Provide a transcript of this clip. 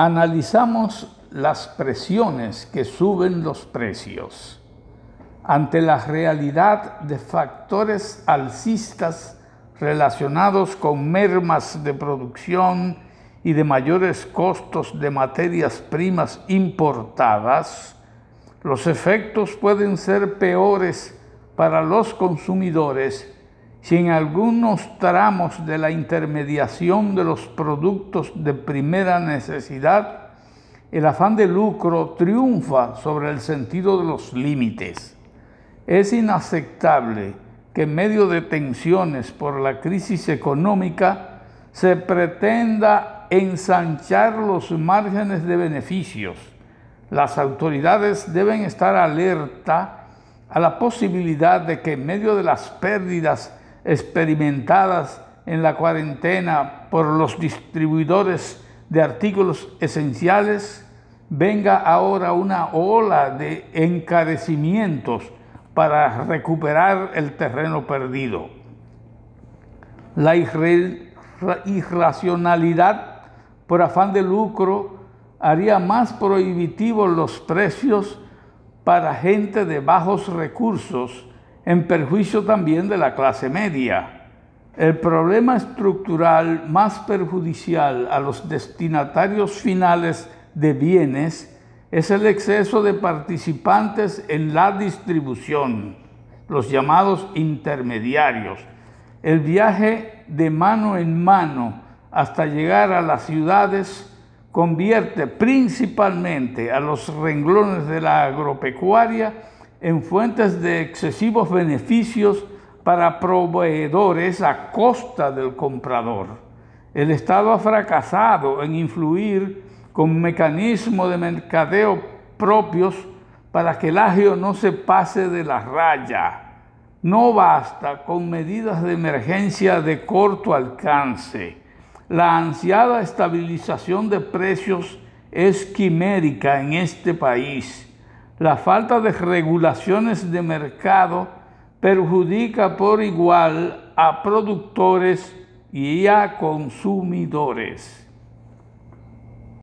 Analizamos las presiones que suben los precios. Ante la realidad de factores alcistas relacionados con mermas de producción y de mayores costos de materias primas importadas, los efectos pueden ser peores para los consumidores si en algunos tramos de la intermediación de los productos de primera necesidad el afán de lucro triunfa sobre el sentido de los límites. Es inaceptable que en medio de tensiones por la crisis económica se pretenda ensanchar los márgenes de beneficios. Las autoridades deben estar alerta a la posibilidad de que en medio de las pérdidas experimentadas en la cuarentena por los distribuidores de artículos esenciales, venga ahora una ola de encarecimientos para recuperar el terreno perdido. La irracionalidad por afán de lucro haría más prohibitivos los precios para gente de bajos recursos, en perjuicio también de la clase media. El problema estructural más perjudicial a los destinatarios finales de bienes es el exceso de participantes en la distribución, los llamados intermediarios. El viaje de mano en mano hasta llegar a las ciudades convierte principalmente a los renglones de la agropecuaria en fuentes de excesivos beneficios para proveedores a costa del comprador. El Estado ha fracasado en influir con mecanismos de mercadeo propios para que el agio no se pase de la raya. No basta con medidas de emergencia de corto alcance. La ansiada estabilización de precios es quimérica en este país. La falta de regulaciones de mercado perjudica por igual a productores y a consumidores.